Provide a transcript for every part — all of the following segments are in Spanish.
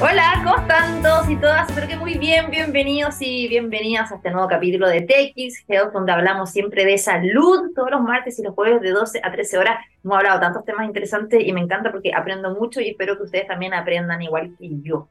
Hola, ¿cómo están todos y todas? Espero que muy bien, bienvenidos y bienvenidas a este nuevo capítulo de TX Health, donde hablamos siempre de salud todos los martes y los jueves de 12 a 13 horas. Hemos hablado tantos temas interesantes y me encanta porque aprendo mucho y espero que ustedes también aprendan igual que yo.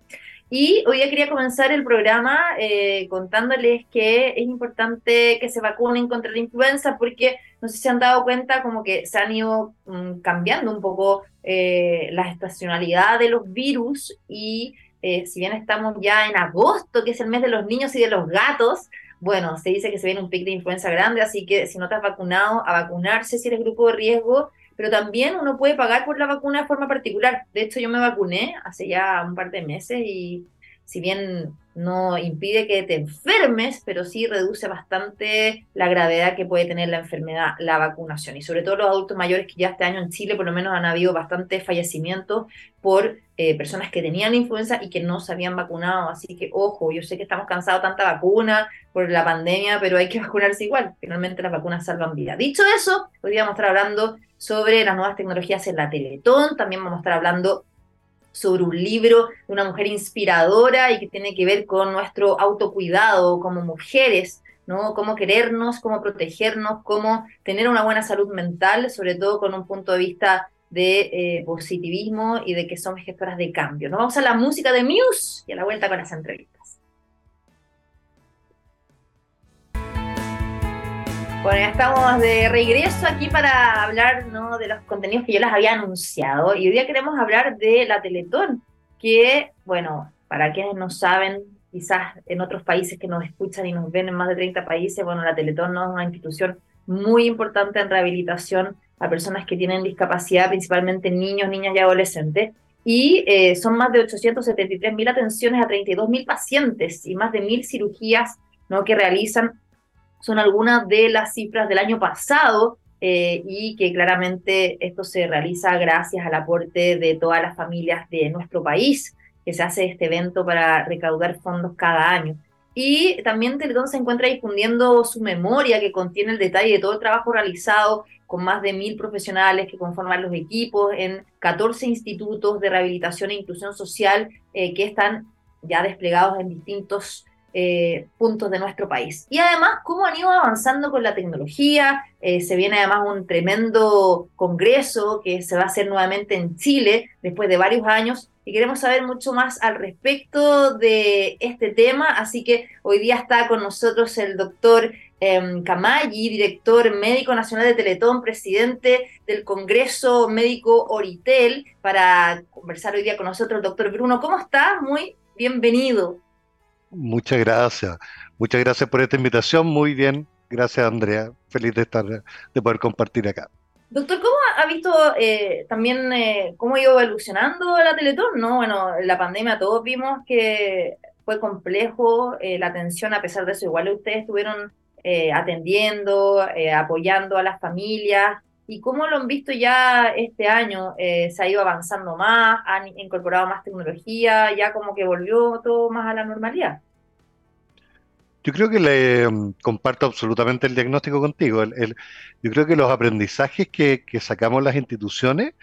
Y hoy ya quería comenzar el programa eh, contándoles que es importante que se vacunen contra la influenza porque no sé si se han dado cuenta como que se han ido mm, cambiando un poco eh, la estacionalidad de los virus y eh, si bien estamos ya en agosto, que es el mes de los niños y de los gatos, bueno, se dice que se viene un pic de influenza grande, así que si no te has vacunado, a vacunarse si eres grupo de riesgo, pero también uno puede pagar por la vacuna de forma particular. De hecho, yo me vacuné hace ya un par de meses y si bien no impide que te enfermes, pero sí reduce bastante la gravedad que puede tener la enfermedad, la vacunación. Y sobre todo los adultos mayores que ya este año en Chile por lo menos han habido bastantes fallecimientos por eh, personas que tenían influenza y que no se habían vacunado. Así que ojo, yo sé que estamos cansados de tanta vacuna por la pandemia, pero hay que vacunarse igual. Finalmente las vacunas salvan vidas. Dicho eso, hoy vamos a estar hablando sobre las nuevas tecnologías en la Teletón. También vamos a estar hablando sobre un libro de una mujer inspiradora y que tiene que ver con nuestro autocuidado como mujeres, ¿no? Cómo querernos, cómo protegernos, cómo tener una buena salud mental, sobre todo con un punto de vista de eh, positivismo y de que somos gestoras de cambio. Nos vamos a la música de Muse y a la vuelta con las entrevistas. Bueno, ya estamos de regreso aquí para hablar ¿no? de los contenidos que yo les había anunciado. Y hoy día queremos hablar de la Teletón, que, bueno, para quienes no saben, quizás en otros países que nos escuchan y nos ven en más de 30 países, bueno, la Teletón ¿no? es una institución muy importante en rehabilitación a personas que tienen discapacidad, principalmente niños, niñas y adolescentes. Y eh, son más de 873 mil atenciones a 32 mil pacientes y más de mil cirugías ¿no? que realizan son algunas de las cifras del año pasado eh, y que claramente esto se realiza gracias al aporte de todas las familias de nuestro país, que se hace este evento para recaudar fondos cada año. Y también Teletón se encuentra difundiendo su memoria que contiene el detalle de todo el trabajo realizado con más de mil profesionales que conforman los equipos en 14 institutos de rehabilitación e inclusión social eh, que están ya desplegados en distintos eh, puntos de nuestro país. Y además, cómo han ido avanzando con la tecnología. Eh, se viene además un tremendo congreso que se va a hacer nuevamente en Chile después de varios años. Y queremos saber mucho más al respecto de este tema. Así que hoy día está con nosotros el doctor eh, director médico nacional de Teletón, presidente del Congreso Médico Oritel, para conversar hoy día con nosotros. Doctor Bruno, ¿cómo está? Muy bienvenido. Muchas gracias. Muchas gracias por esta invitación. Muy bien. Gracias, Andrea. Feliz de estar, de poder compartir acá. Doctor, ¿cómo ha visto eh, también eh, cómo ha ido evolucionando la Teletón? ¿no? Bueno, la pandemia todos vimos que fue complejo eh, la atención, a pesar de eso, igual ustedes estuvieron atendiendo, apoyando a las familias. ¿Y cómo lo han visto ya este año? ¿Se ha ido avanzando más? ¿Han incorporado más tecnología? ¿Ya como que volvió todo más a la normalidad? Yo creo que le mm, comparto absolutamente el diagnóstico contigo. yo creo que los aprendizajes que, sacamos las instituciones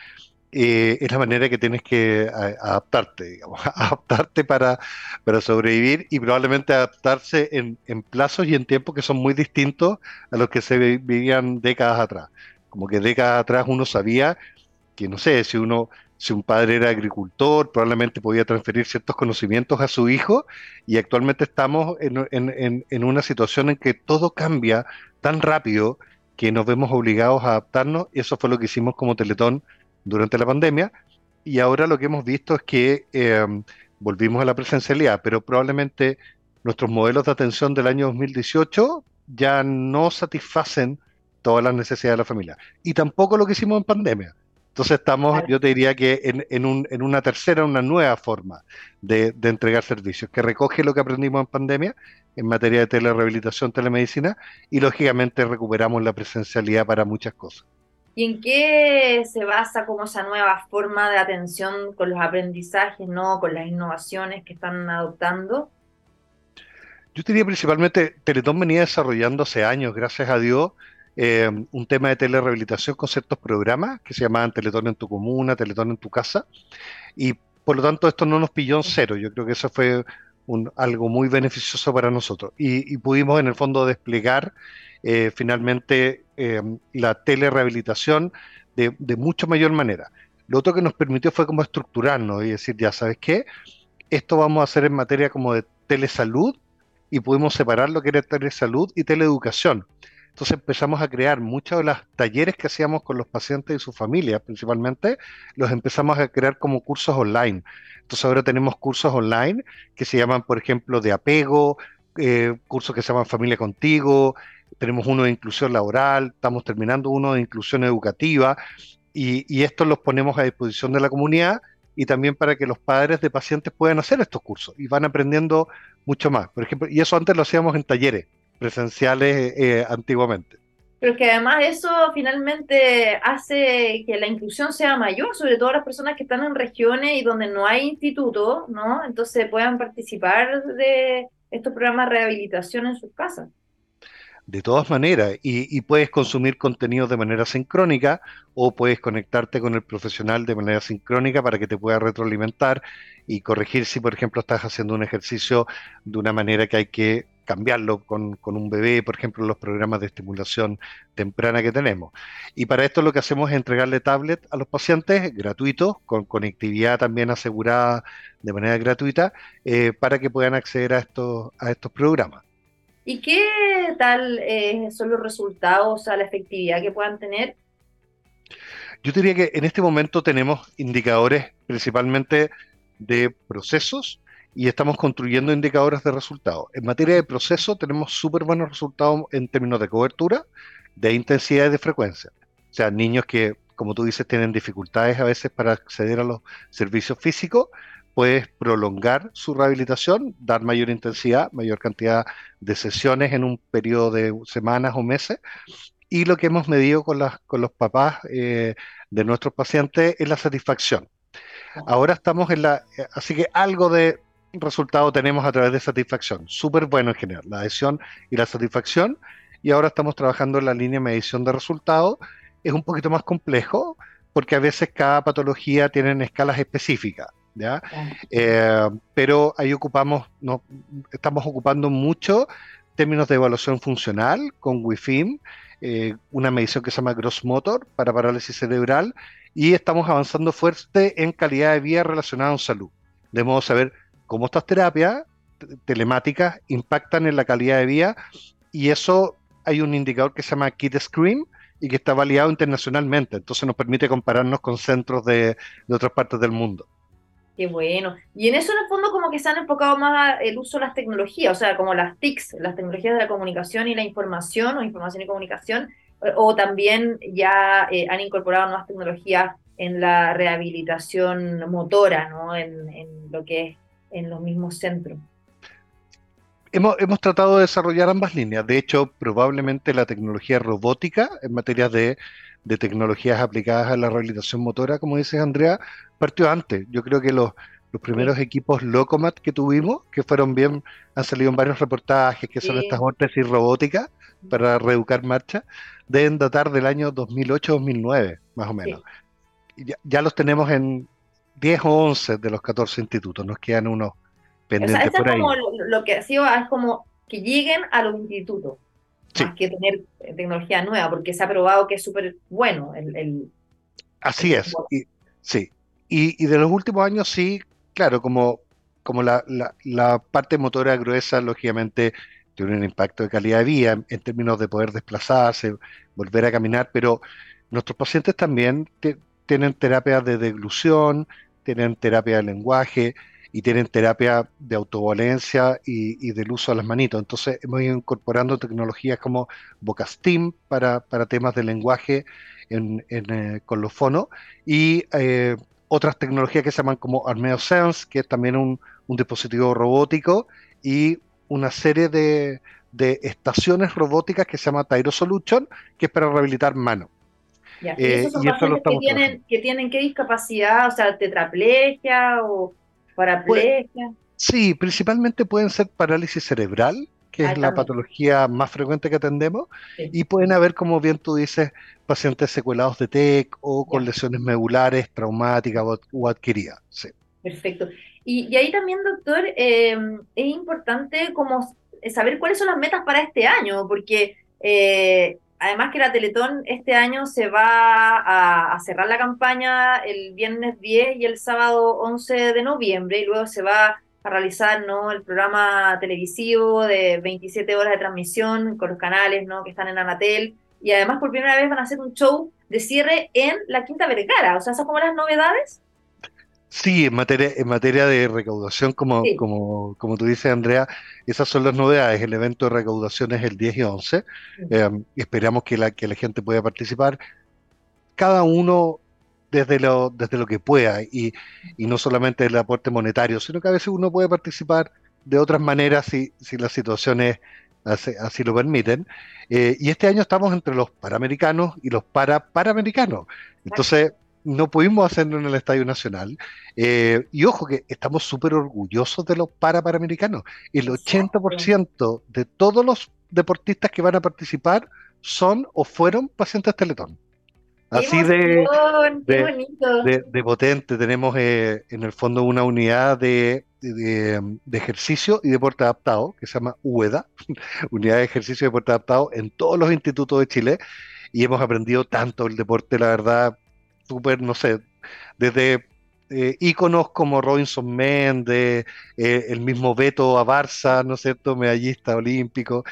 eh, es la manera que tienes que adaptarte, digamos, adaptarte para, para sobrevivir y probablemente adaptarse en, en plazos y en tiempos que son muy distintos a los que se vivían décadas atrás como que décadas atrás uno sabía que, no sé, si uno, si un padre era agricultor, probablemente podía transferir ciertos conocimientos a su hijo, y actualmente estamos en, una situación en que todo cambia tan rápido que nos vemos obligados a adaptarnos, y eso fue lo que hicimos como Teletón durante la pandemia, y ahora lo que hemos visto es que em, volvimos a la presencialidad, pero probablemente nuestros modelos de atención del año 2018 ya no satisfacen todas las necesidades de la familia. Y tampoco lo que hicimos en pandemia. Entonces estamos, yo te diría que en, en, un, en, una tercera, una nueva forma de, de, entregar servicios, que recoge lo que aprendimos en pandemia en materia de telerehabilitación, telemedicina, y lógicamente recuperamos la presencialidad para muchas cosas. ¿Y en qué se basa como esa nueva forma de atención con los aprendizajes, no con las innovaciones que están adoptando? Yo diría principalmente, Teletón venía desarrollando hace años, gracias a Dios, eh, un tema de telerehabilitación con ciertos programas que se llamaban Teletón en tu comuna, Teletón en tu casa. Y por lo tanto, esto no nos pilló en cero. Yo creo que eso fue algo muy beneficioso para nosotros. Y, pudimos, en el fondo, desplegar eh, finalmente eh, la telerehabilitación de, de mucho mayor manera. Lo otro que nos permitió fue como estructurarnos y decir, ya sabes qué, esto vamos a hacer en materia como de telesalud y pudimos separar lo que era telesalud y teleeducación. Entonces empezamos a crear muchos de los talleres que hacíamos con los pacientes y sus familias, principalmente, los empezamos a crear como cursos online. Entonces ahora tenemos cursos online que se llaman, por ejemplo, de apego, eh, cursos que se llaman Familia Contigo, tenemos uno de inclusión laboral, estamos terminando uno de inclusión educativa y, y estos los ponemos a disposición de la comunidad y también para que los padres de pacientes puedan hacer estos cursos y van aprendiendo mucho más. Por ejemplo, y eso antes lo hacíamos en talleres presenciales eh, antiguamente. Pero que además eso finalmente hace que la inclusión sea mayor, sobre todo las personas que están en regiones y donde no hay instituto, ¿no? Entonces puedan participar de estos programas de rehabilitación en sus casas de todas maneras y, puedes consumir contenido de manera sincrónica o puedes conectarte con el profesional de manera sincrónica para que te pueda retroalimentar y corregir si, por ejemplo, estás haciendo un ejercicio de una manera que hay que cambiarlo con, un bebé, por ejemplo, los programas de estimulación temprana que tenemos. Y para esto lo que hacemos es entregarle tablet a los pacientes gratuitos, con conectividad también asegurada de manera gratuita, eh, para que puedan acceder a estos, a estos programas. ¿Y qué tal eh, son los resultados, a la efectividad que puedan tener? Yo diría que en este momento tenemos indicadores principalmente de procesos y estamos construyendo indicadores de resultados. En materia de proceso tenemos súper buenos resultados en términos de cobertura, de intensidad y de frecuencia. O sea, niños que, como tú dices, tienen dificultades a veces para acceder a los servicios físicos, puedes prolongar su rehabilitación, dar mayor intensidad, mayor cantidad de sesiones en un periodo de semanas o meses. Y lo que hemos medido con, las, con los papás eh, de nuestros pacientes es la satisfacción. Ahora estamos en la, así que algo de resultado tenemos a través de satisfacción, súper bueno en general, la adhesión y la satisfacción. Y ahora estamos trabajando en la línea de medición de resultados. Es un poquito más complejo porque a veces cada patología tiene escalas específicas. ¿ya? Eh, pero ahí ocupamos, no, estamos ocupando mucho términos de evaluación funcional con WIFIM, eh, una medición que se llama Gross Motor para parálisis cerebral, y estamos avanzando fuerte en calidad de vida relacionada con salud. De modo saber cómo estas terapias telemáticas impactan en la calidad de vida, y eso hay un indicador que se llama Kit Screen y que está validado internacionalmente, entonces nos permite compararnos con centros de otras partes del mundo. Qué bueno. Y en eso, en el fondo, como que se han enfocado más el uso de las tecnologías, o sea, como las TICs, las tecnologías de la comunicación y la información, o información y comunicación, o, también ya eh, han incorporado nuevas tecnologías en la rehabilitación motora, ¿no? En, lo que es en los mismos centros. Hemos, hemos, tratado de desarrollar ambas líneas. De hecho, probablemente la tecnología robótica en materia de de tecnologías aplicadas a la rehabilitación motora, como dices Andrea, partió antes. Yo creo que los, los primeros equipos Locomat que tuvimos, que fueron bien, han salido en varios reportajes, que son estas órtesis robóticas para reeducar marcha, deben datar del año 2008-2009, más o menos. Ya, ya, los tenemos en 10 o 11 de los 14 institutos, nos quedan unos pendientes por ahí. Como lo, que ha sido es como que lleguen a los institutos más que tener tecnología nueva, porque se ha probado que es súper bueno el, Así es, sí. Y, de los últimos años sí, claro, como, como la, la, parte motora gruesa, lógicamente, tiene un impacto de calidad de vida en, términos de poder desplazarse, volver a caminar, pero nuestros pacientes también tienen terapias de deglución, tienen terapia de lenguaje, y tienen terapia de autovalencia y, del uso de las manitos. Entonces hemos ido incorporando tecnologías como Vocastim para, para temas de lenguaje en, eh, con los fonos y eh, otras tecnologías que se llaman como Armeo Sense, que es también un, dispositivo robótico y una serie de, estaciones robóticas que se llama Tyro Solution, que es para rehabilitar manos. ¿Y, esos son pacientes que tienen, que tienen qué discapacidad? O sea, tetraplegia o ¿Paraplegia? sí, principalmente pueden ser parálisis cerebral, que es la patología más frecuente que atendemos, y pueden haber, como bien tú dices, pacientes secuelados de TEC o con lesiones medulares, traumáticas o, adquiridas. Perfecto. Y, ahí también, doctor, eh, es importante como saber cuáles son las metas para este año, porque eh, además que la Teletón este año se va a, cerrar la campaña el viernes 10 y el sábado 11 de noviembre, y luego se va a realizar ¿no? el programa televisivo de 27 horas de transmisión con los canales ¿no? que están en Anatel, y además por primera vez van a hacer un show de cierre en la Quinta Vergara, o sea, esas como las novedades. Sí, en materia, en materia de recaudación, como, como, como tú dices, Andrea, esas son las novedades. El evento de recaudación es el 10 y 11. Eh, esperamos que la, que la gente pueda participar, cada uno desde lo, desde lo que pueda, y, y no solamente el aporte monetario, sino que a veces uno puede participar de otras maneras si, si las situaciones así, lo permiten. Eh, y este año estamos entre los paramericanos y los para paramericanos. Entonces, no pudimos hacerlo en el Estadio Nacional. Eh, y ojo que estamos súper orgullosos de los para paramericanos. El 80% de todos los deportistas que van a participar son o fueron pacientes Teletón. Así de, de, potente. Tenemos eh, en el fondo una unidad de, ejercicio y deporte adaptado que se llama UEDA, Unidad de Ejercicio y Deporte Adaptado, en todos los institutos de Chile. Y hemos aprendido tanto el deporte, la verdad, súper, no sé, desde eh, íconos como Robinson Méndez, eh, el mismo Beto a Barça, ¿no es cierto?, medallista olímpico.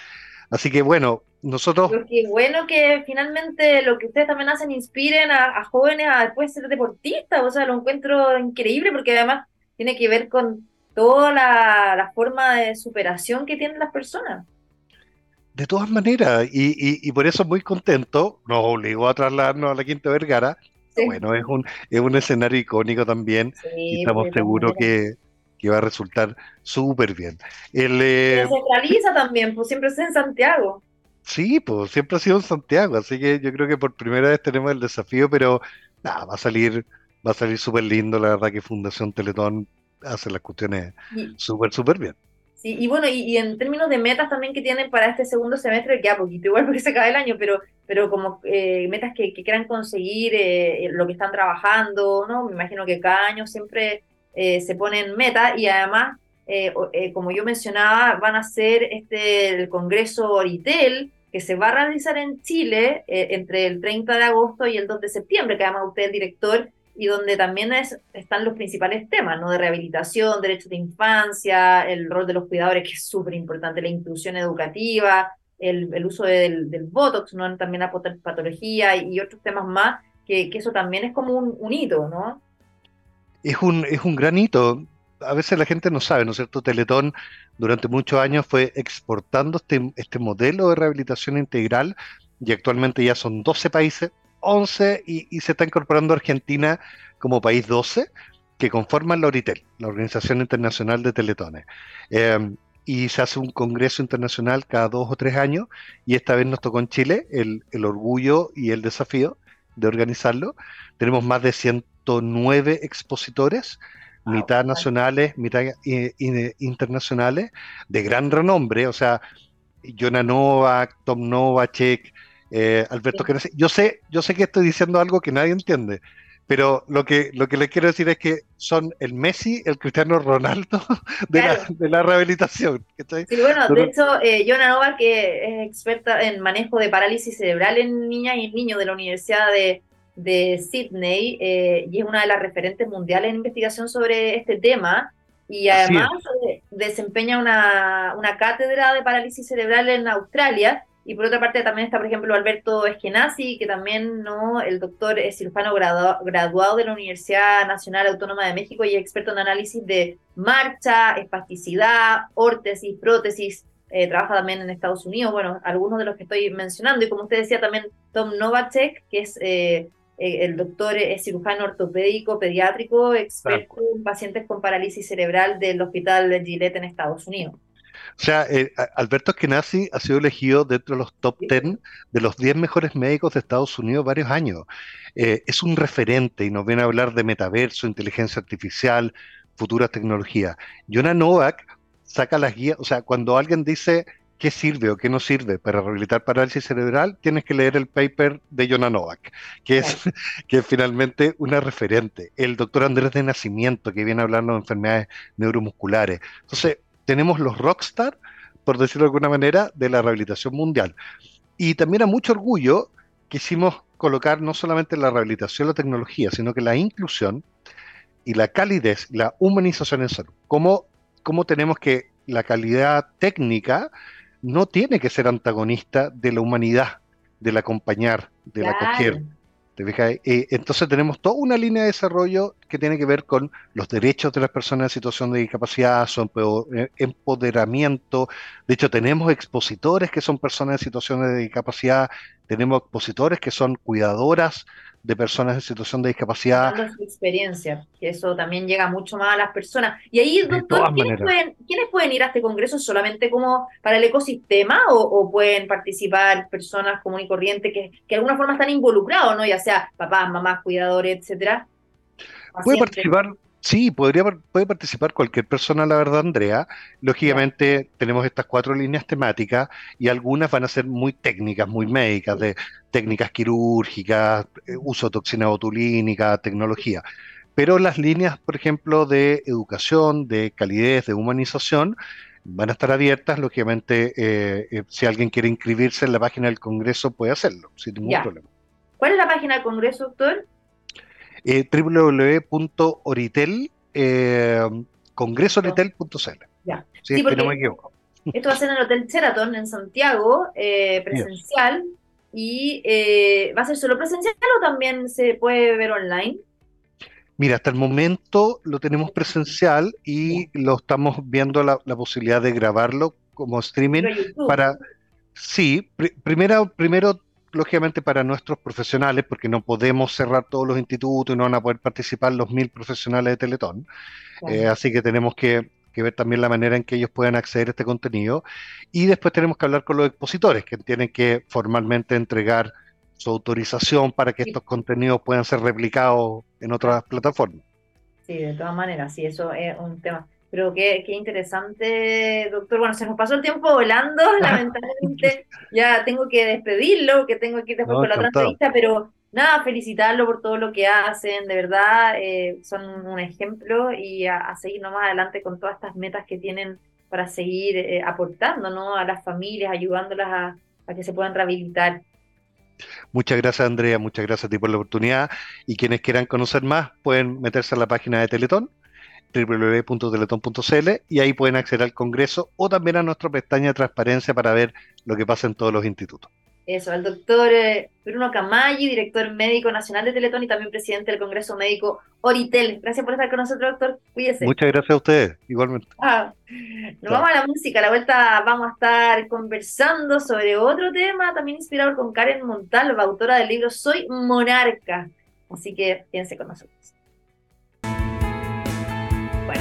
Así que bueno, nosotros... Qué bueno que finalmente lo que ustedes también hacen inspiren a, jóvenes a después ser deportistas, o sea, lo encuentro increíble porque además tiene que ver con toda la, forma de superación que tienen las personas. De todas maneras, y, y, por eso muy contento, nos obligó a trasladarnos a la Quinta Vergara, bueno, es un, es un escenario icónico también y estamos seguros que, va a resultar súper bien. El, eh, se centraliza también, pues siempre es en Santiago. Sí, pues siempre ha sido en Santiago, así que yo creo que por primera vez tenemos el desafío, pero nada, va a salir, va a salir súper lindo, la verdad que Fundación Teletón hace las cuestiones súper, súper bien. Sí, y bueno, y, en términos de metas también que tienen para este segundo semestre, que ya poquito igual porque se acaba el año, pero, pero como eh, metas que, quieran conseguir, eh, lo que están trabajando, ¿no? Me imagino que cada año siempre eh, se ponen metas y además, como yo mencionaba, van a ser este, el Congreso Oritel, que se va a realizar en Chile entre el 30 de agosto y el 2 de septiembre, que además usted es director y donde también es, están los principales temas, ¿no? De rehabilitación, derechos de infancia, el rol de los cuidadores, que es súper importante, la inclusión educativa, el, uso del, Botox, ¿no? También la patología y, otros temas más, que, eso también es como un, un, hito, ¿no? Es un, es un gran hito. A veces la gente no sabe, ¿no es cierto? Teletón durante muchos años fue exportando este, este modelo de rehabilitación integral y actualmente ya son 12 países 11 y, se está incorporando Argentina como país 12, que conforman la ORITEL, la Organización Internacional de Teletones. Em, y se hace un congreso internacional cada dos o tres años, y esta vez nos tocó en Chile el, orgullo y el desafío de organizarlo. Tenemos más de 109 expositores, mitad nacionales, mitad internacionales, de gran renombre, o sea, Jonah Novak, Tom Novacek, eh, Alberto Yo sé, yo sé que estoy diciendo algo que nadie entiende, pero lo que, lo que les quiero decir es que son el Messi, el Cristiano Ronaldo de, la, de la, rehabilitación. Sí, bueno, de hecho, eh, Nova, que es experta en manejo de parálisis cerebral en niñas y niños de la Universidad de, de Sydney, eh, y es una de las referentes mundiales en investigación sobre este tema. Y además eh, desempeña una, una cátedra de parálisis cerebral en Australia y por otra parte también está, por ejemplo, Alberto Eskenazi, que también, ¿no? El doctor es cirujano graduado de la Universidad Nacional Autónoma de México y es experto en análisis de marcha, espasticidad, órtesis, prótesis. Eh, trabaja también en Estados Unidos, bueno, algunos de los que estoy mencionando. Y como usted decía también, Tom Novacek, que es eh, eh, el doctor, es cirujano ortopédico, pediátrico, experto en pacientes con parálisis cerebral del Hospital de Gillette en Estados Unidos. O sea, eh, Alberto Eskenazi ha sido elegido dentro de los top 10 de los 10 mejores médicos de Estados Unidos varios años. Eh, es un referente y nos viene a hablar de metaverso, inteligencia artificial, futuras tecnologías. Jonah Novak saca las guías, o sea, cuando alguien dice qué sirve o qué no sirve para rehabilitar parálisis cerebral, tienes que leer el paper de Jonah Novak, que es, que es finalmente una referente. El doctor Andrés de Nacimiento, que viene hablando de enfermedades neuromusculares. Entonces, tenemos los rockstar, por decirlo de alguna manera, de la rehabilitación mundial. Y también a mucho orgullo quisimos colocar no solamente la rehabilitación la tecnología, sino que la inclusión y la calidez, la humanización en salud. ¿Cómo, cómo tenemos que la calidad técnica no tiene que ser antagonista de la humanidad, del acompañar, del acoger. Eh, entonces tenemos toda una línea de desarrollo que tiene que ver con los derechos de las personas en situación de discapacidad, su eh, empoderamiento. De hecho, tenemos expositores que son personas en situaciones de discapacidad, tenemos expositores que son cuidadoras de personas en situación de discapacidad. su experiencia, que eso también llega mucho más a las personas. Y ahí, doctor, ¿quiénes pueden, ir a este congreso solamente como para el ecosistema o, pueden participar personas comunes y corrientes que, que de alguna forma están involucrados, ¿no? ya sea papás, mamás, cuidadores, etcétera? Puede participar Sí, podría, puede participar cualquier persona, la verdad, Andrea. Lógicamente tenemos estas cuatro líneas temáticas y algunas van a ser muy técnicas, muy médicas, de técnicas quirúrgicas, eh, uso de toxina botulínica, tecnología. Pero las líneas, por ejemplo, de educación, de calidez, de humanización, van a estar abiertas. Lógicamente, eh, eh, si alguien quiere inscribirse en la página del Congreso, puede hacerlo, sin ningún problema. ¿Cuál es la página del Congreso, doctor? Eh, www.oritel, eh, congresoritel.cl. Ya. Sí, no me equivoco. Esto va a ser en el Hotel Sheraton en Santiago, eh, presencial. ¿Y eh, va a ser solo presencial o también se puede ver online? Mira, hasta el momento lo tenemos presencial y lo estamos viendo la, posibilidad de grabarlo como streaming para... Sí, primero, primero lógicamente para nuestros profesionales, porque no podemos cerrar todos los institutos y no van a poder participar los mil profesionales de Teletón. Eh, así que tenemos que, ver también la manera en que ellos puedan acceder a este contenido. Y después tenemos que hablar con los expositores, que tienen que formalmente entregar su autorización para que estos contenidos puedan ser replicados en otras plataformas. Sí, de todas maneras, sí, eso es un tema. Pero qué, qué interesante, doctor. Bueno, se nos pasó el tiempo volando, lamentablemente ya tengo que despedirlo, que tengo que ir después con la otra entrevista, pero nada, felicitarlo por todo lo que hacen, de verdad, eh, son un ejemplo y a, seguir nomás adelante con todas estas metas que tienen para seguir eh, aportando ¿no? a las familias, ayudándolas a, a que se puedan rehabilitar. Muchas gracias Andrea, muchas gracias a ti por la oportunidad y quienes quieran conocer más pueden meterse en la página de Teletón www.teletón.cl y ahí pueden acceder al Congreso o también a nuestra pestaña de transparencia para ver lo que pasa en todos los institutos. Eso, al doctor eh, Bruno Camaggi, director médico nacional de Teletón y también presidente del Congreso Médico Oritel. Gracias por estar con nosotros, doctor. Cuídese. Muchas gracias a ustedes, igualmente. Ah, nos vamos a la música. A la vuelta vamos a estar conversando sobre otro tema, también inspirado con Karen Montalva, autora del libro Soy Monarca. Así que piense con nosotros.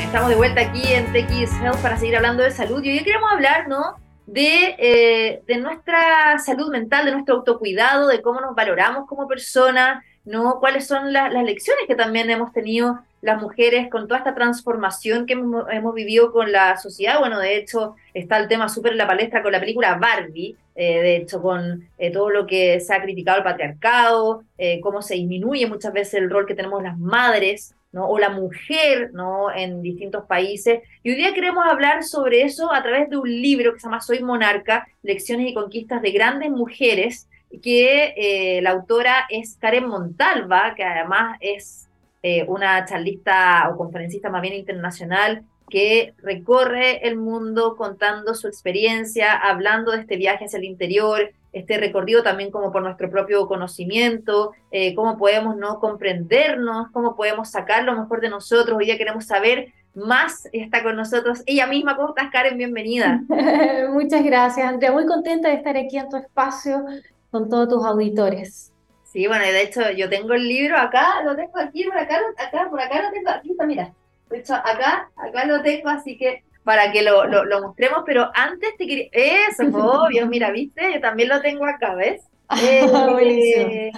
Estamos de vuelta aquí en TX Health para seguir hablando de salud y hoy queremos hablar, ¿no? De, eh, de nuestra salud mental, de nuestro autocuidado, de cómo nos valoramos como personas, ¿no? Cuáles son las lecciones que también hemos tenido las mujeres con toda esta transformación que hemos, vivido con la sociedad. Bueno, de hecho, está el tema súper en la palestra con la película Barbie, eh, de hecho, con eh, todo lo que se ha criticado el patriarcado, cómo se disminuye muchas veces el rol que tenemos las madres ¿no? o la mujer ¿no? en distintos países. Y hoy día queremos hablar sobre eso a través de un libro que se llama Soy Monarca, Lecciones y Conquistas de Grandes Mujeres, que eh, la autora es Karen Montalva, que además es eh, una charlista o conferencista más bien internacional que recorre el mundo contando su experiencia, hablando de este viaje hacia el interior, este recorrido también como por nuestro propio conocimiento, eh, cómo podemos no comprendernos, cómo podemos sacar lo mejor de nosotros. Hoy día queremos saber más, está con nosotros ella misma. ¿Cómo estás, Karen? Bienvenida. Muchas gracias, Andrea. Muy contenta de estar aquí en tu espacio con todos tus auditores. Sí, bueno, de hecho yo tengo el libro acá, lo tengo aquí, por acá, acá, por acá lo tengo, aquí está, mira. De hecho, acá, acá lo tengo, así que para que lo, lo, mostremos, pero antes te quería... Eso, obvio, mira, viste, yo también lo tengo acá, ¿ves? Eh,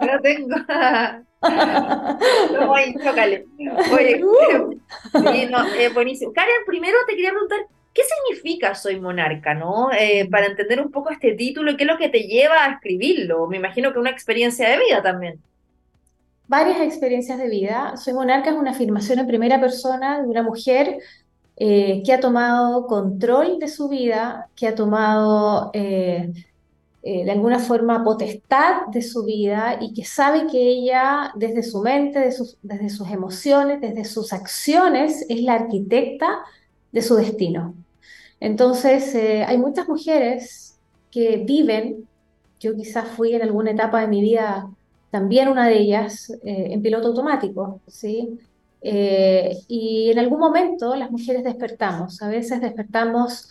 lo tengo. no, ay, chócale. Oye, uh. sí, no, eh, buenísimo. Karen, primero te quería preguntar, ¿qué significa Soy Monarca, no? Eh, para entender un poco este título y qué es lo que te lleva a escribirlo. Me imagino que una experiencia de vida también. Varias experiencias de vida. Soy Monarca es una afirmación en primera persona de una mujer eh, que ha tomado control de su vida, que ha tomado eh, de alguna forma potestad de su vida y que sabe que ella desde su mente, desde sus emociones, desde sus acciones, es la arquitecta de su destino. Entonces, eh, hay muchas mujeres que viven, yo quizás fui en alguna etapa de mi vida también una de ellas, eh, en piloto automático, ¿sí? Eh, y en algún momento las mujeres despertamos, a veces despertamos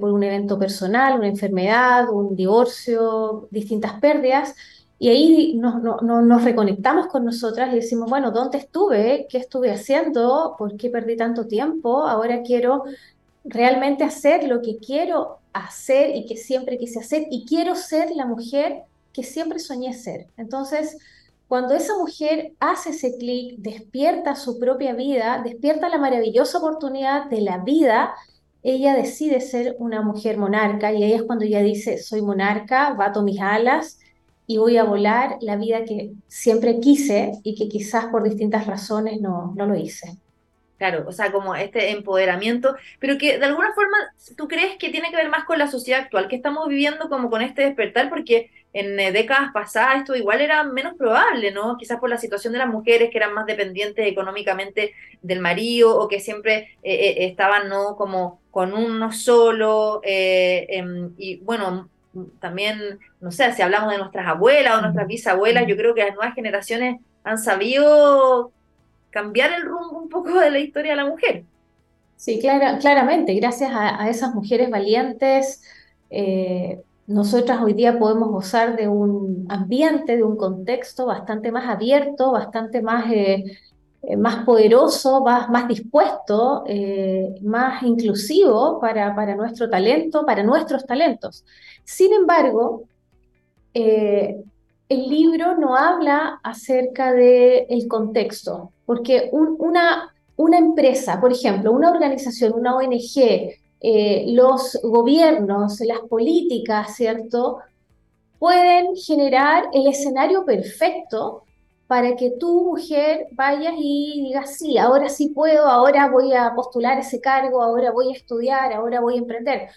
por un evento personal, una enfermedad, un divorcio, distintas pérdidas, y ahí nos reconectamos con nosotras y decimos, bueno, ¿dónde estuve? ¿Qué estuve haciendo? ¿Por qué perdí tanto tiempo? Ahora quiero realmente hacer lo que quiero hacer y que siempre quise hacer y quiero ser la mujer que siempre soñé ser. Entonces, cuando esa mujer hace ese clic, despierta su propia vida, despierta la maravillosa oportunidad de la vida, ella decide ser una mujer monarca y ahí es cuando ella dice, soy monarca, bato mis alas y voy a volar la vida que siempre quise y que quizás por distintas razones no, no lo hice. Claro, o sea, como este empoderamiento, pero que de alguna forma tú crees que tiene que ver más con la sociedad actual, que estamos viviendo como con este despertar, porque en eh, décadas pasadas esto igual era menos probable, ¿no? Quizás por la situación de las mujeres que eran más dependientes económicamente del marido o que siempre eh, eh, estaban, ¿no? Como con uno solo, em, y bueno, también, no sé, si hablamos de nuestras abuelas o nuestras bisabuelas, yo creo que las nuevas generaciones han sabido cambiar el rumbo un poco de la historia de la mujer. Sí, claramente, gracias a, esas mujeres valientes, eh, nosotras hoy día podemos gozar de un ambiente, de un contexto bastante más abierto, bastante más, eh, eh, más poderoso, más, dispuesto, más inclusivo para, para, nuestro talento, para nuestros talentos. Sin embargo, el libro no habla acerca del el contexto, porque una, una empresa, por ejemplo, una organización, una ONG, eh, los gobiernos, las políticas, ¿cierto? Pueden generar el escenario perfecto para que tú, mujer, vayas y digas, sí, ahora sí puedo, ahora voy a postular ese cargo, ahora voy a estudiar, ahora voy a emprender.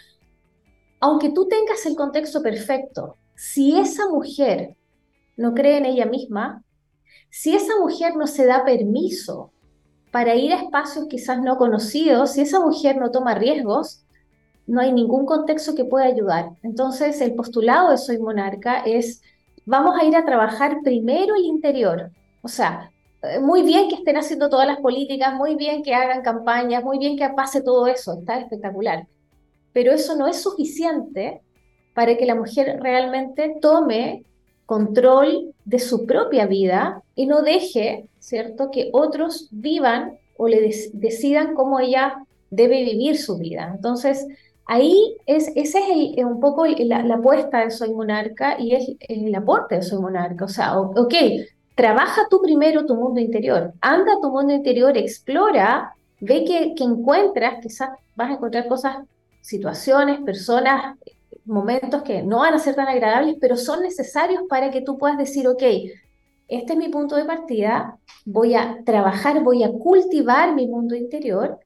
Aunque tú tengas el contexto perfecto, si esa mujer no cree en ella misma, si esa mujer no se da permiso para ir a espacios quizás no conocidos, si esa mujer no toma riesgos, no hay ningún contexto que pueda ayudar. Entonces, el postulado de Soy Monarca es, vamos a ir a trabajar primero el interior. O sea, eh, muy bien que estén haciendo todas las políticas, muy bien que hagan campañas, muy bien que pase todo eso, está espectacular. Pero eso no es suficiente para que la mujer realmente tome control de su propia vida y no deje, ¿cierto?, que otros vivan o le decidan cómo ella debe vivir su vida. Entonces, ahí es, ese es un poco la, apuesta de Soy Monarca y es el aporte de Soy Monarca. O sea, ok, trabaja tú primero tu mundo interior, anda a tu mundo interior, explora, ve que, que encuentras, quizás vas a encontrar cosas, situaciones, personas, momentos que no van a ser tan agradables, pero son necesarios para que tú puedas decir, ok, este es mi punto de partida, voy a trabajar, voy a cultivar mi mundo interior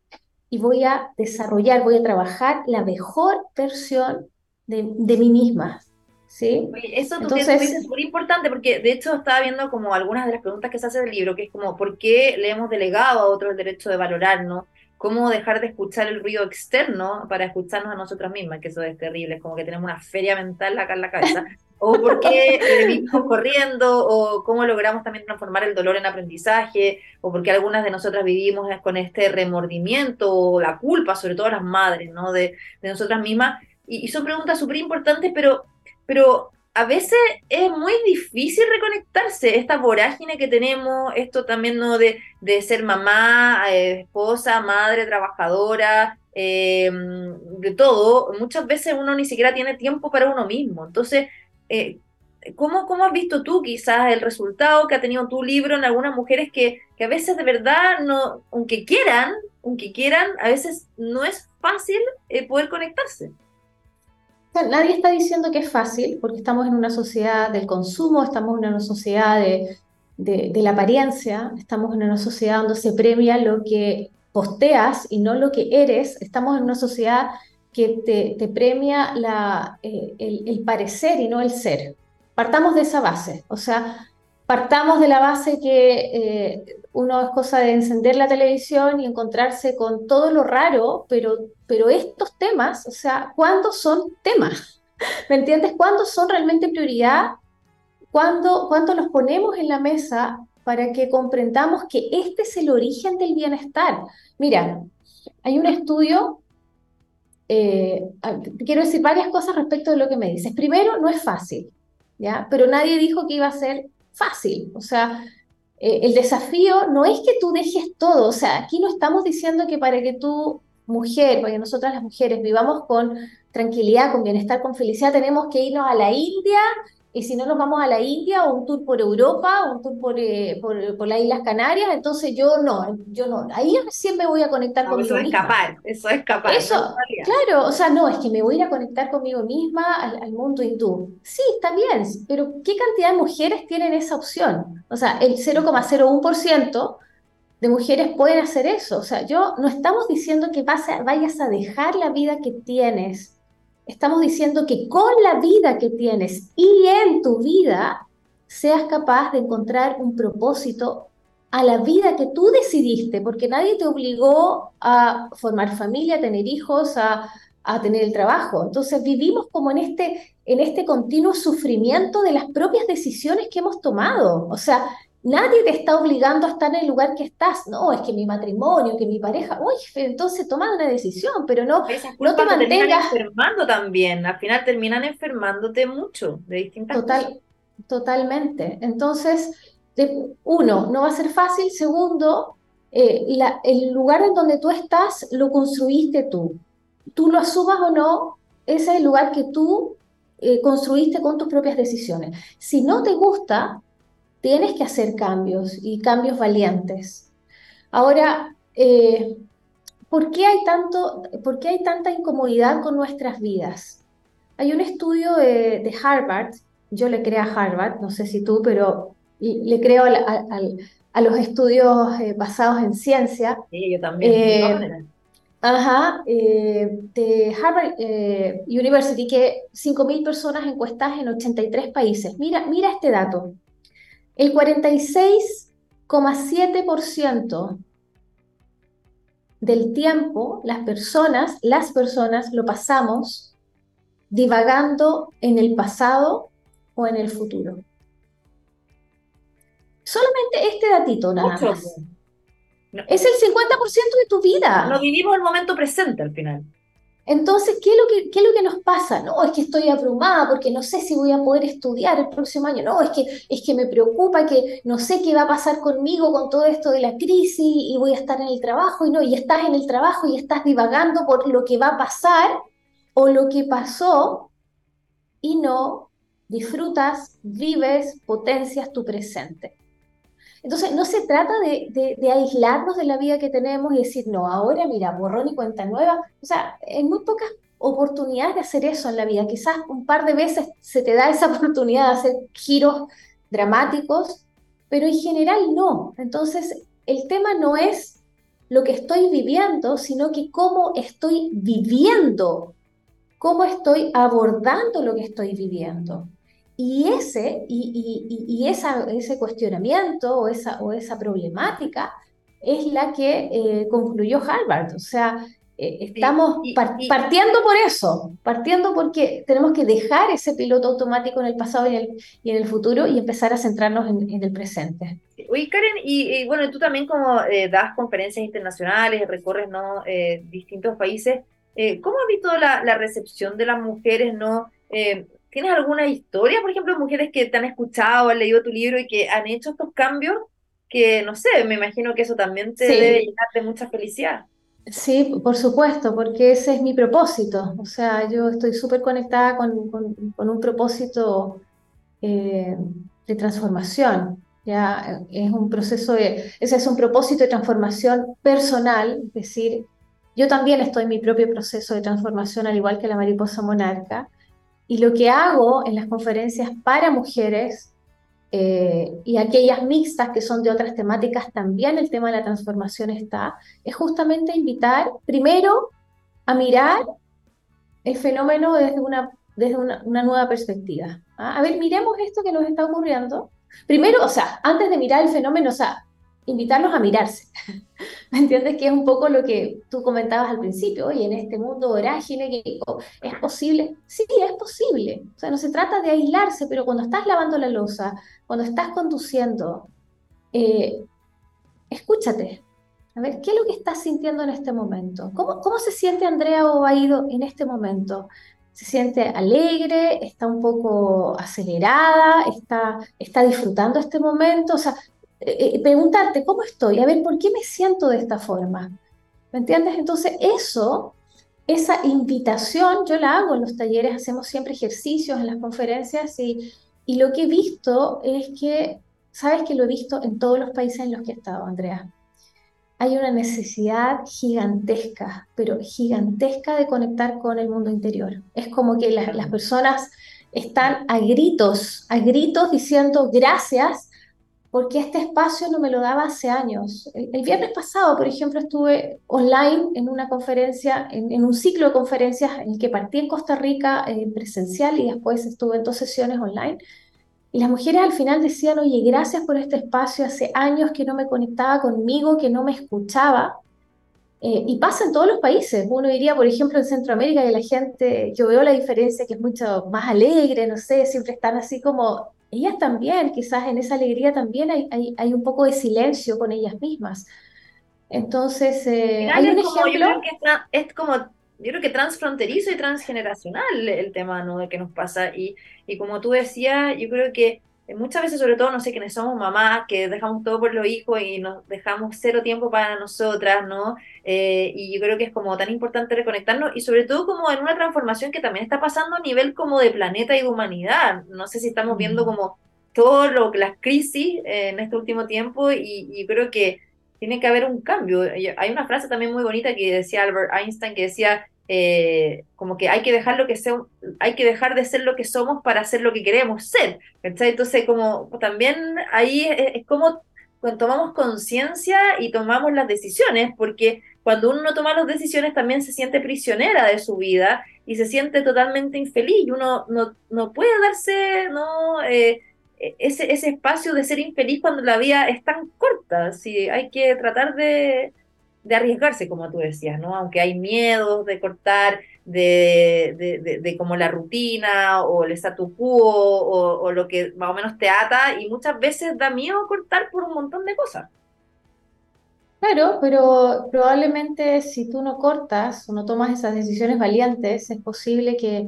y voy a desarrollar, voy a trabajar la mejor versión de, mí misma. ¿Sí? eso tú Entonces, es muy importante porque de hecho estaba viendo como algunas de las preguntas que se hace del libro, que es como, ¿por qué le hemos delegado a otros el derecho de valorarnos? Cómo dejar de escuchar el ruido externo para escucharnos a nosotras mismas, que eso es terrible, es como que tenemos una feria mental acá en la cabeza, o por qué vivimos corriendo, o cómo logramos también transformar el dolor en aprendizaje, o por qué algunas de nosotras vivimos con este remordimiento o la culpa, sobre todo las madres, ¿no? De, de nosotras mismas. Y, y son preguntas súper importantes, pero, pero a veces es muy difícil reconectarse, esta vorágine que tenemos, esto también ¿no? de, de ser mamá, eh, esposa, madre, trabajadora, eh, de todo, muchas veces uno ni siquiera tiene tiempo para uno mismo. Entonces, eh, ¿cómo, ¿cómo, has visto tú quizás el resultado que ha tenido tu libro en algunas mujeres que, que a veces de verdad, no, aunque quieran, aunque quieran, a veces no es fácil eh, poder conectarse. Nadie está diciendo que es fácil, porque estamos en una sociedad del consumo, estamos en una sociedad de, la apariencia, estamos en una sociedad donde se premia lo que posteas y no lo que eres, estamos en una sociedad que te, premia eh, el, el, parecer y no el ser. Partamos de esa base, o sea, partamos de la base que eh, uno es cosa de encender la televisión y encontrarse con todo lo raro, pero, pero estos temas, o sea, ¿cuándo son temas? ¿Me entiendes? ¿Cuándo son realmente prioridad? ¿Cuándo, ¿Cuándo los ponemos en la mesa para que comprendamos que este es el origen del bienestar? Mira, hay un estudio eh, quiero decir varias cosas respecto de lo que me dices. Primero, no es fácil, ¿ya? Pero nadie dijo que iba a ser fácil. O sea, eh, el desafío no es que tú dejes todo. O sea, aquí no estamos diciendo que para que tú, mujer, porque nosotras las mujeres vivamos con tranquilidad, con bienestar, con felicidad, tenemos que irnos a la India y si no nos vamos a la India o un tour por Europa o un tour por, eh, por, las Islas Canarias, entonces yo no, yo no, ahí recién me voy a conectar conmigo eso es escapar, eso es escapar. Eso, claro, o sea, no, es que me voy a ir a conectar conmigo misma al, mundo hindú. Sí, está bien, pero ¿qué cantidad de mujeres tienen esa opción? O sea, el 0,01% de mujeres pueden hacer eso. O sea, yo no estamos diciendo que vayas a dejar la vida que tienes estamos diciendo que con la vida que tienes y en tu vida seas capaz de encontrar un propósito a la vida que tú decidiste, porque nadie te obligó a formar familia, a tener hijos, a, a tener el trabajo. Entonces vivimos como en este, en este continuo sufrimiento de las propias decisiones que hemos tomado. O sea, Nadie te está obligando a estar en el lugar que estás. No, es que mi matrimonio, que mi pareja. Uy, entonces toma una decisión, pero no, no te mantengas. enfermando también. Al final terminan enfermándote mucho de distintas Total, Totalmente. Entonces, uno, no va a ser fácil. Segundo, eh, el lugar en donde tú estás lo construiste tú. Tú lo asumas o no, ese es el lugar que tú eh, construiste con tus propias decisiones. Si no te gusta, tienes que hacer cambios y cambios valientes. Ahora, eh, ¿por, qué hay tanto, ¿por qué hay tanta incomodidad con nuestras vidas? Hay un estudio de, Harvard, yo le creo a Harvard, no sé si tú, pero le creo a, los estudios eh, basados en ciencia. Sí, yo también. Eh, ajá, de Harvard University, que 5.000 personas encuestadas en 83 países. Mira, mira este dato. El 46,7% del tiempo las personas, las personas lo pasamos divagando en el pasado o en el futuro. Solamente este datito nada más. es el 50% de tu vida. No vivimos el momento presente al final. Entonces, ¿qué es, lo que, ¿qué es lo que nos pasa? No, es que estoy abrumada porque no sé si voy a poder estudiar el próximo año. No, es que, es que me preocupa que no sé qué va a pasar conmigo con todo esto de la crisis y voy a estar en el trabajo y no, y estás en el trabajo y estás divagando por lo que va a pasar o lo que pasó y no disfrutas, vives, potencias tu presente. Entonces, no se trata de, aislarnos de la vida que tenemos y decir, no, ahora mira, borrón y cuenta nueva. O sea, hay muy pocas oportunidades de hacer eso en la vida. Quizás un par de veces se te da esa oportunidad de hacer giros dramáticos, pero en general no. Entonces, el tema no es lo que estoy viviendo, sino que cómo estoy viviendo, cómo estoy abordando lo que estoy viviendo. Y ese, y, ese cuestionamiento o esa, o esa problemática es la que eh, concluyó Harvard. O sea, eh, estamos partiendo por eso, partiendo porque tenemos que dejar ese piloto automático en el pasado y en el, y en el futuro y empezar a centrarnos en, el presente. Oye, Karen, y, bueno, tú también como eh, das conferencias internacionales, recorres ¿no? distintos países, ¿cómo has visto la, la, recepción de las mujeres no ¿Tienes alguna historia, por ejemplo, de mujeres que te han escuchado, han leído tu libro y que han hecho estos cambios? Que no sé, me imagino que eso también te debe llenar de mucha felicidad. Sí, por supuesto, porque ese es mi propósito. O sea, yo estoy súper conectada con, con, un propósito eh, de transformación. Ya es un proceso de, ese es un propósito de transformación personal, es decir, yo también estoy en mi propio proceso de transformación, al igual que la mariposa monarca, y lo que hago en las conferencias para mujeres eh, y aquellas mixtas que son de otras temáticas, también el tema de la transformación está, es justamente invitar primero a mirar el fenómeno desde una, desde una, nueva perspectiva. ¿ah? A ver, miremos esto que nos está ocurriendo. Primero, o sea, antes de mirar el fenómeno, o sea, invitarlos a mirarse. ¿Me entiendes? Que es un poco lo que tú comentabas al principio, oye, en este mundo vorágine, ¿es posible? Sí, es posible. O sea, no se trata de aislarse, pero cuando estás lavando la losa, cuando estás conduciendo, eh, escúchate. A ver, ¿qué es lo que estás sintiendo en este momento? ¿Cómo, cómo se siente Andrea Obaído en este momento? ¿Se siente alegre? ¿Está un poco acelerada? ¿Está, está disfrutando este momento? O sea, eh, preguntarte, ¿cómo estoy? A ver, ¿por qué me siento de esta forma? ¿Me entiendes? Entonces, eso, esa invitación, yo la hago en los talleres, hacemos siempre ejercicios en las conferencias y, y lo que he visto es que, sabes que lo he visto en todos los países en los que he estado, Andrea. Hay una necesidad gigantesca, pero gigantesca de conectar con el mundo interior. Es como que las, las personas están a gritos, a gritos diciendo gracias porque este espacio no me lo daba hace años. El, viernes pasado, por ejemplo, estuve online en una conferencia, en, un ciclo de conferencias en el que partí en Costa Rica en presencial y después estuve en dos sesiones online. Y las mujeres al final decían, oye, gracias por este espacio, hace años que no me conectaba conmigo, que no me escuchaba. Eh, y pasa en todos los países. Uno diría, por ejemplo, en Centroamérica, que la gente, yo veo la diferencia, que es mucho más alegre, no sé, siempre están así como ellas también, quizás en esa alegría también hay, hay, un poco de silencio con ellas mismas. Entonces, eh, hay un ejemplo... Yo creo que es como, yo creo que transfronterizo y transgeneracional el tema ¿no? de que nos pasa. Y, y como tú decías, yo creo que muchas veces, sobre todo, no sé, quienes somos mamás, que dejamos todo por los hijos y nos dejamos cero tiempo para nosotras, ¿no? Eh, y yo creo que es como tan importante reconectarnos y sobre todo como en una transformación que también está pasando a nivel como de planeta y de humanidad. No sé si estamos viendo como todo lo las crisis eh, en este último tiempo y, y creo que tiene que haber un cambio. Hay una frase también muy bonita que decía Albert Einstein que decía eh, como que hay que dejar lo que sea, hay que dejar de ser lo que somos para ser lo que queremos ser. Entonces, como también ahí es, como cuando tomamos conciencia y tomamos las decisiones, porque cuando uno no toma las decisiones también se siente prisionera de su vida y se siente totalmente infeliz. Y uno no, no puede darse no eh, ese, ese espacio de ser infeliz cuando la vida es tan corta. Sí, hay que tratar de, de arriesgarse, como tú decías, ¿no? Aunque hay miedos de cortar, de, de, de, como la rutina o el statu quo o, o, lo que más o menos te ata y muchas veces da miedo cortar por un montón de cosas. Claro, pero probablemente si tú no cortas o no tomas esas decisiones valientes, es posible que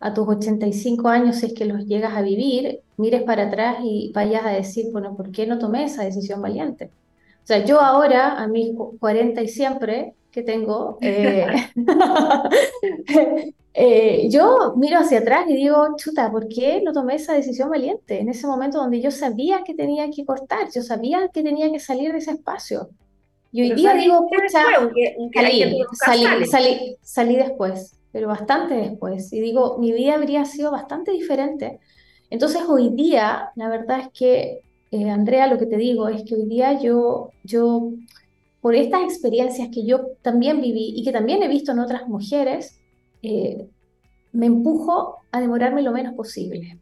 a tus 85 años, si es que los llegas a vivir, mires para atrás y vayas a decir, bueno, ¿por qué no tomé esa decisión valiente? O sea, yo ahora, a mis 40 y siempre que tengo, eh, eh, yo miro hacia atrás y digo, chuta, ¿por qué no tomé esa decisión valiente? En ese momento donde yo sabía que tenía que cortar, yo sabía que tenía que salir de ese espacio. Y hoy día digo, pucha, salí, salí, salí después, pero bastante después. Y digo, mi vida habría sido bastante diferente. Entonces hoy día, la verdad es que eh, Andrea, lo que te digo es que hoy día yo, yo, por estas experiencias que yo también viví y que también he visto en otras mujeres, eh, me empujo a demorarme lo menos posible.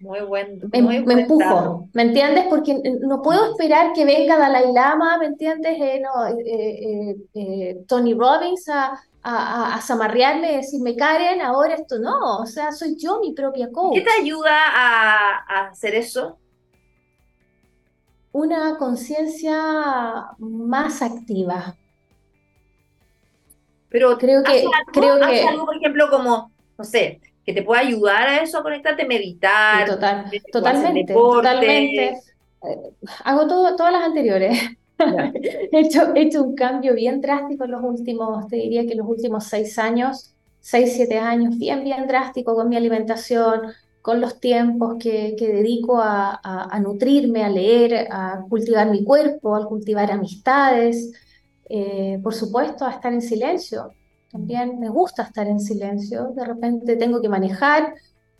Muy buen. Me, me empujo, ¿me entiendes? Porque no puedo esperar que venga Dalai Lama, ¿me entiendes? Eh, no, Tony Robbins a, a, a, zamarrearme y decirme, Karen, ahora esto no, o sea, soy yo mi propia coach. ¿Qué te ayuda a, a hacer eso? Una conciencia más activa. Pero creo que, creo que algo, por ejemplo, como, no sé, que te pueda ayudar a eso, a conectarte, meditar. total, totalmente, totalmente. Eh, hago todo, todas las anteriores. he, hecho, he hecho un cambio bien drástico en los últimos, te diría que los últimos seis años, seis, siete años, bien, bien drástico con mi alimentación, con los tiempos que, dedico a, nutrirme, a leer, a cultivar mi cuerpo, a cultivar amistades. eh, por supuesto, a estar en silencio. También me gusta estar en silencio. De repente tengo que manejar,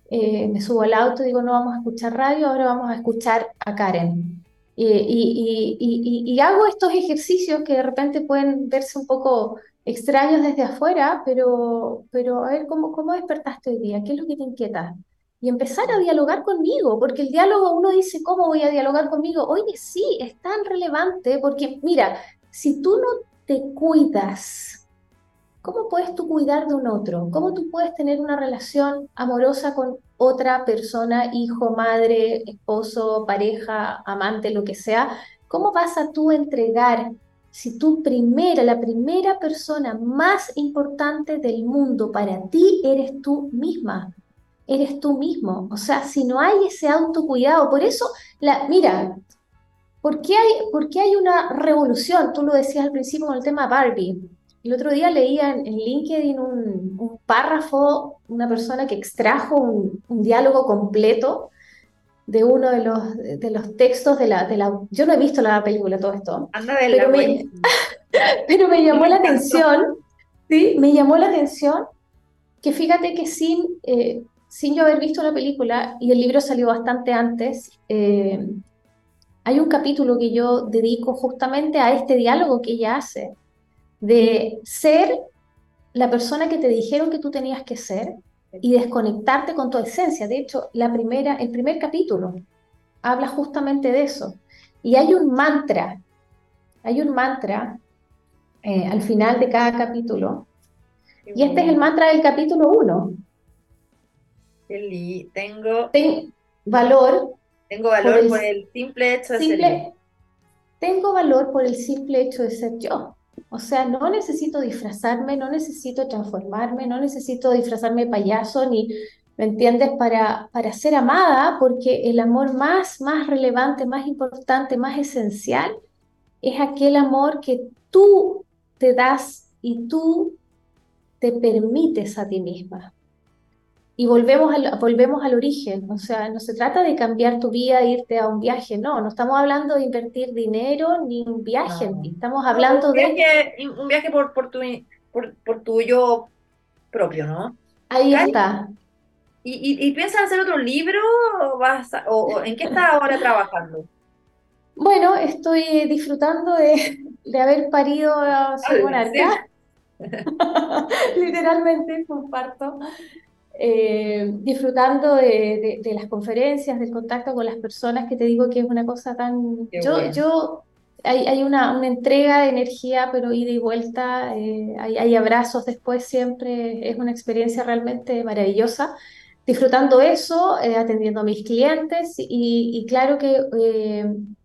eh, me subo al auto y digo, no vamos a escuchar radio, ahora vamos a escuchar a Karen. Y, y, y, hago estos ejercicios que de repente pueden verse un poco extraños desde afuera, pero, pero a ver, ¿cómo, ¿cómo despertaste hoy día? ¿Qué es lo que te inquieta? Y empezar a dialogar conmigo, porque el diálogo uno dice, ¿cómo voy a dialogar conmigo? Oye, sí, es tan relevante, porque mira, si tú no te cuidas, ¿cómo puedes tú cuidar de un otro? ¿Cómo tú puedes tener una relación amorosa con otra persona, hijo, madre, esposo, pareja, amante, lo que sea? ¿Cómo vas a tú entregar si tú primera, la primera persona más importante del mundo para ti eres tú misma? Eres tú mismo. O sea, si no hay ese autocuidado, por eso, la, mira, ¿por qué, hay, ¿por qué hay una revolución? Tú lo decías al principio con el tema Barbie. El otro día leía en, LinkedIn un, párrafo, una persona que extrajo un, un diálogo completo de uno de los, de los textos de la, de la... Yo no he visto la película, todo esto. Anda pero, me, pero me llamó la atención, ¿sí? Me llamó la atención que fíjate que sin, eh, sin yo haber visto la película, y el libro salió bastante antes, eh, hay un capítulo que yo dedico justamente a este diálogo que ella hace, de ser la persona que te dijeron que tú tenías que ser, y desconectarte con tu esencia. De hecho, la primera, el primer capítulo habla justamente de eso. Y hay un mantra, hay un mantra eh, al final de cada capítulo. y este es el mantra del capítulo 1. Tengo valor. Tengo valor por el, simple hecho de ser Tengo valor por el simple hecho de ser yo. O sea, no necesito disfrazarme, no necesito transformarme, no necesito disfrazarme de payaso, ni, ¿me entiendes?, para, para ser amada, porque el amor más, más relevante, más importante, más esencial, es aquel amor que tú te das y tú te permites a ti misma. Y volvemos al, volvemos al origen, o sea, no se trata de cambiar tu vida e irte a un viaje, no, no estamos hablando de invertir dinero ni un viaje, estamos hablando un viaje, de... Un viaje por, por, tu, por, por tuyo propio, ¿no? Ahí está. ¿Y, y, piensas hacer otro libro o, vas o, en qué estás ahora trabajando? Bueno, estoy disfrutando de, de haber parido a su monarca. Literalmente comparto. Eh, disfrutando de, las conferencias, del contacto con las personas, que te digo que es una cosa tan... yo, yo hay, hay una, una, entrega de energía, pero ida y vuelta, eh, hay, hay, abrazos después siempre, es una experiencia realmente maravillosa. Disfrutando eso, eh, atendiendo a mis clientes y, y claro que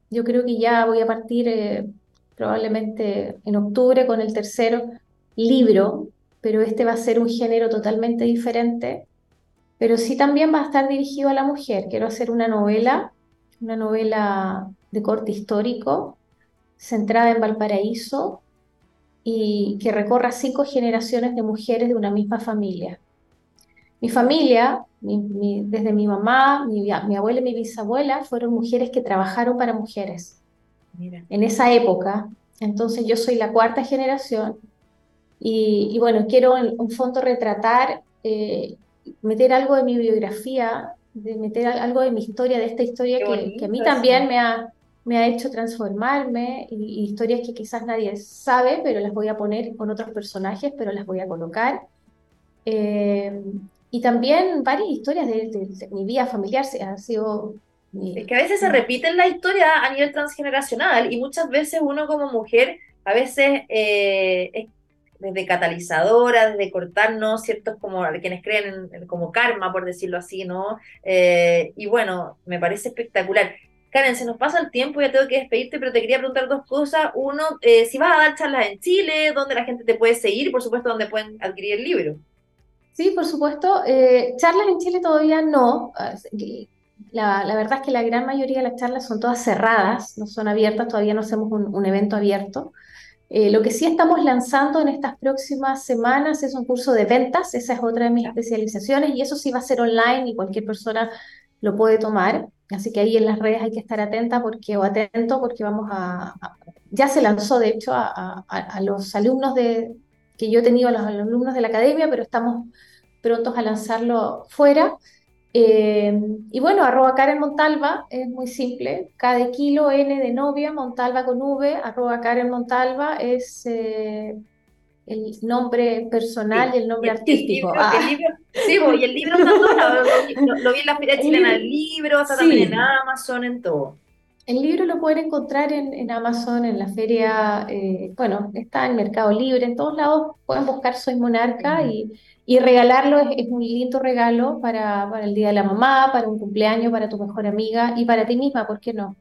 yo creo que ya voy a partir probablemente en octubre con el tercero libro pero este va a ser un género totalmente diferente, pero sí también va a estar dirigido a la mujer. Quiero hacer una novela, una novela de corte histórico, centrada en Valparaíso y que recorra cinco generaciones de mujeres de una misma familia. Mi familia, desde mi mamá, mi, mi, abuela y mi bisabuela, fueron mujeres que trabajaron para mujeres. En esa época, entonces yo soy la cuarta generación y, bueno, quiero en un fondo retratar, eh, meter algo de mi biografía, de meter algo de mi historia, de esta historia que, a mí también me ha, me ha hecho transformarme, y, historias que quizás nadie sabe, pero las voy a poner con otros personajes, pero las voy a colocar. Eh, y también varias historias de, mi vida familiar se han sido es que a veces se repiten la historia a nivel transgeneracional y muchas veces uno como mujer a veces eh, desde catalizadora, desde cortarnos, ciertos como quienes creen en, como karma, por decirlo así, ¿no? Eh, y bueno, me parece espectacular. Karen, se nos pasa el tiempo, ya tengo que despedirte, pero te quería preguntar dos cosas. Uno, eh, si vas a dar charlas en Chile, dónde la gente te puede seguir, por supuesto, dónde pueden adquirir el libro. Sí, por supuesto. Eh, charlas en Chile todavía no. La, verdad es que la gran mayoría de las charlas son todas cerradas, no son abiertas, todavía no hacemos un evento abierto. Eh, lo que sí estamos lanzando en estas próximas semanas es un curso de ventas, esa es otra de mis especializaciones y eso sí va a ser online y cualquier persona lo puede tomar. Así que ahí en las redes hay que estar atenta porque, o atento porque vamos a, ya se lanzó de hecho a, a, los alumnos de, que yo he tenido, a los alumnos de la academia, pero estamos prontos a lanzarlo fuera. Eh, y bueno, arroba Karen Montalva es muy simple. Cada kilo N de novia, Montalva con V, arroba Karen Montalva es eh, el nombre personal y el nombre artístico. Ah. sí, y el libro está lo, lo, vi en la Feria Chilena del Libro, está también en Amazon, en todo. El libro lo pueden encontrar en, en Amazon, en la feria, eh, bueno, está en Mercado Libre, en todos lados pueden buscar Soy Monarca y, y, regalarlo es, es, un lindo regalo para, para el Día de la Mamá, para un cumpleaños, para tu mejor amiga y para ti misma, ¿por qué no?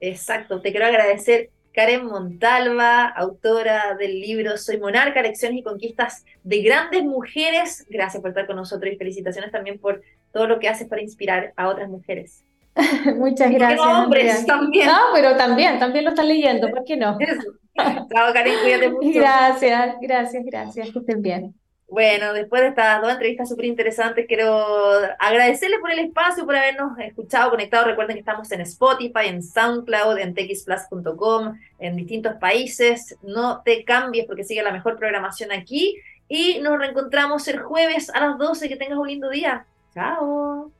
Exacto, te quiero agradecer Karen Montalva, autora del libro Soy Monarca, Lecciones y Conquistas de Grandes Mujeres. Gracias por estar con nosotros y felicitaciones también por todo lo que haces para inspirar a otras mujeres. Muchas gracias. hombres también. No, pero también, también lo están leyendo, ¿por qué no? Chao, Karen, cuídate mucho. Gracias, gracias, gracias, que estén bien. Bueno, después de estas dos entrevistas súper interesantes, quiero agradecerles por el espacio, por habernos escuchado, conectado. Recuerden que estamos en Spotify, en SoundCloud, en txplus.com, en distintos países. No te cambies porque sigue la mejor programación aquí. Y nos reencontramos el jueves a las 12. Que tengas un lindo día. Chao.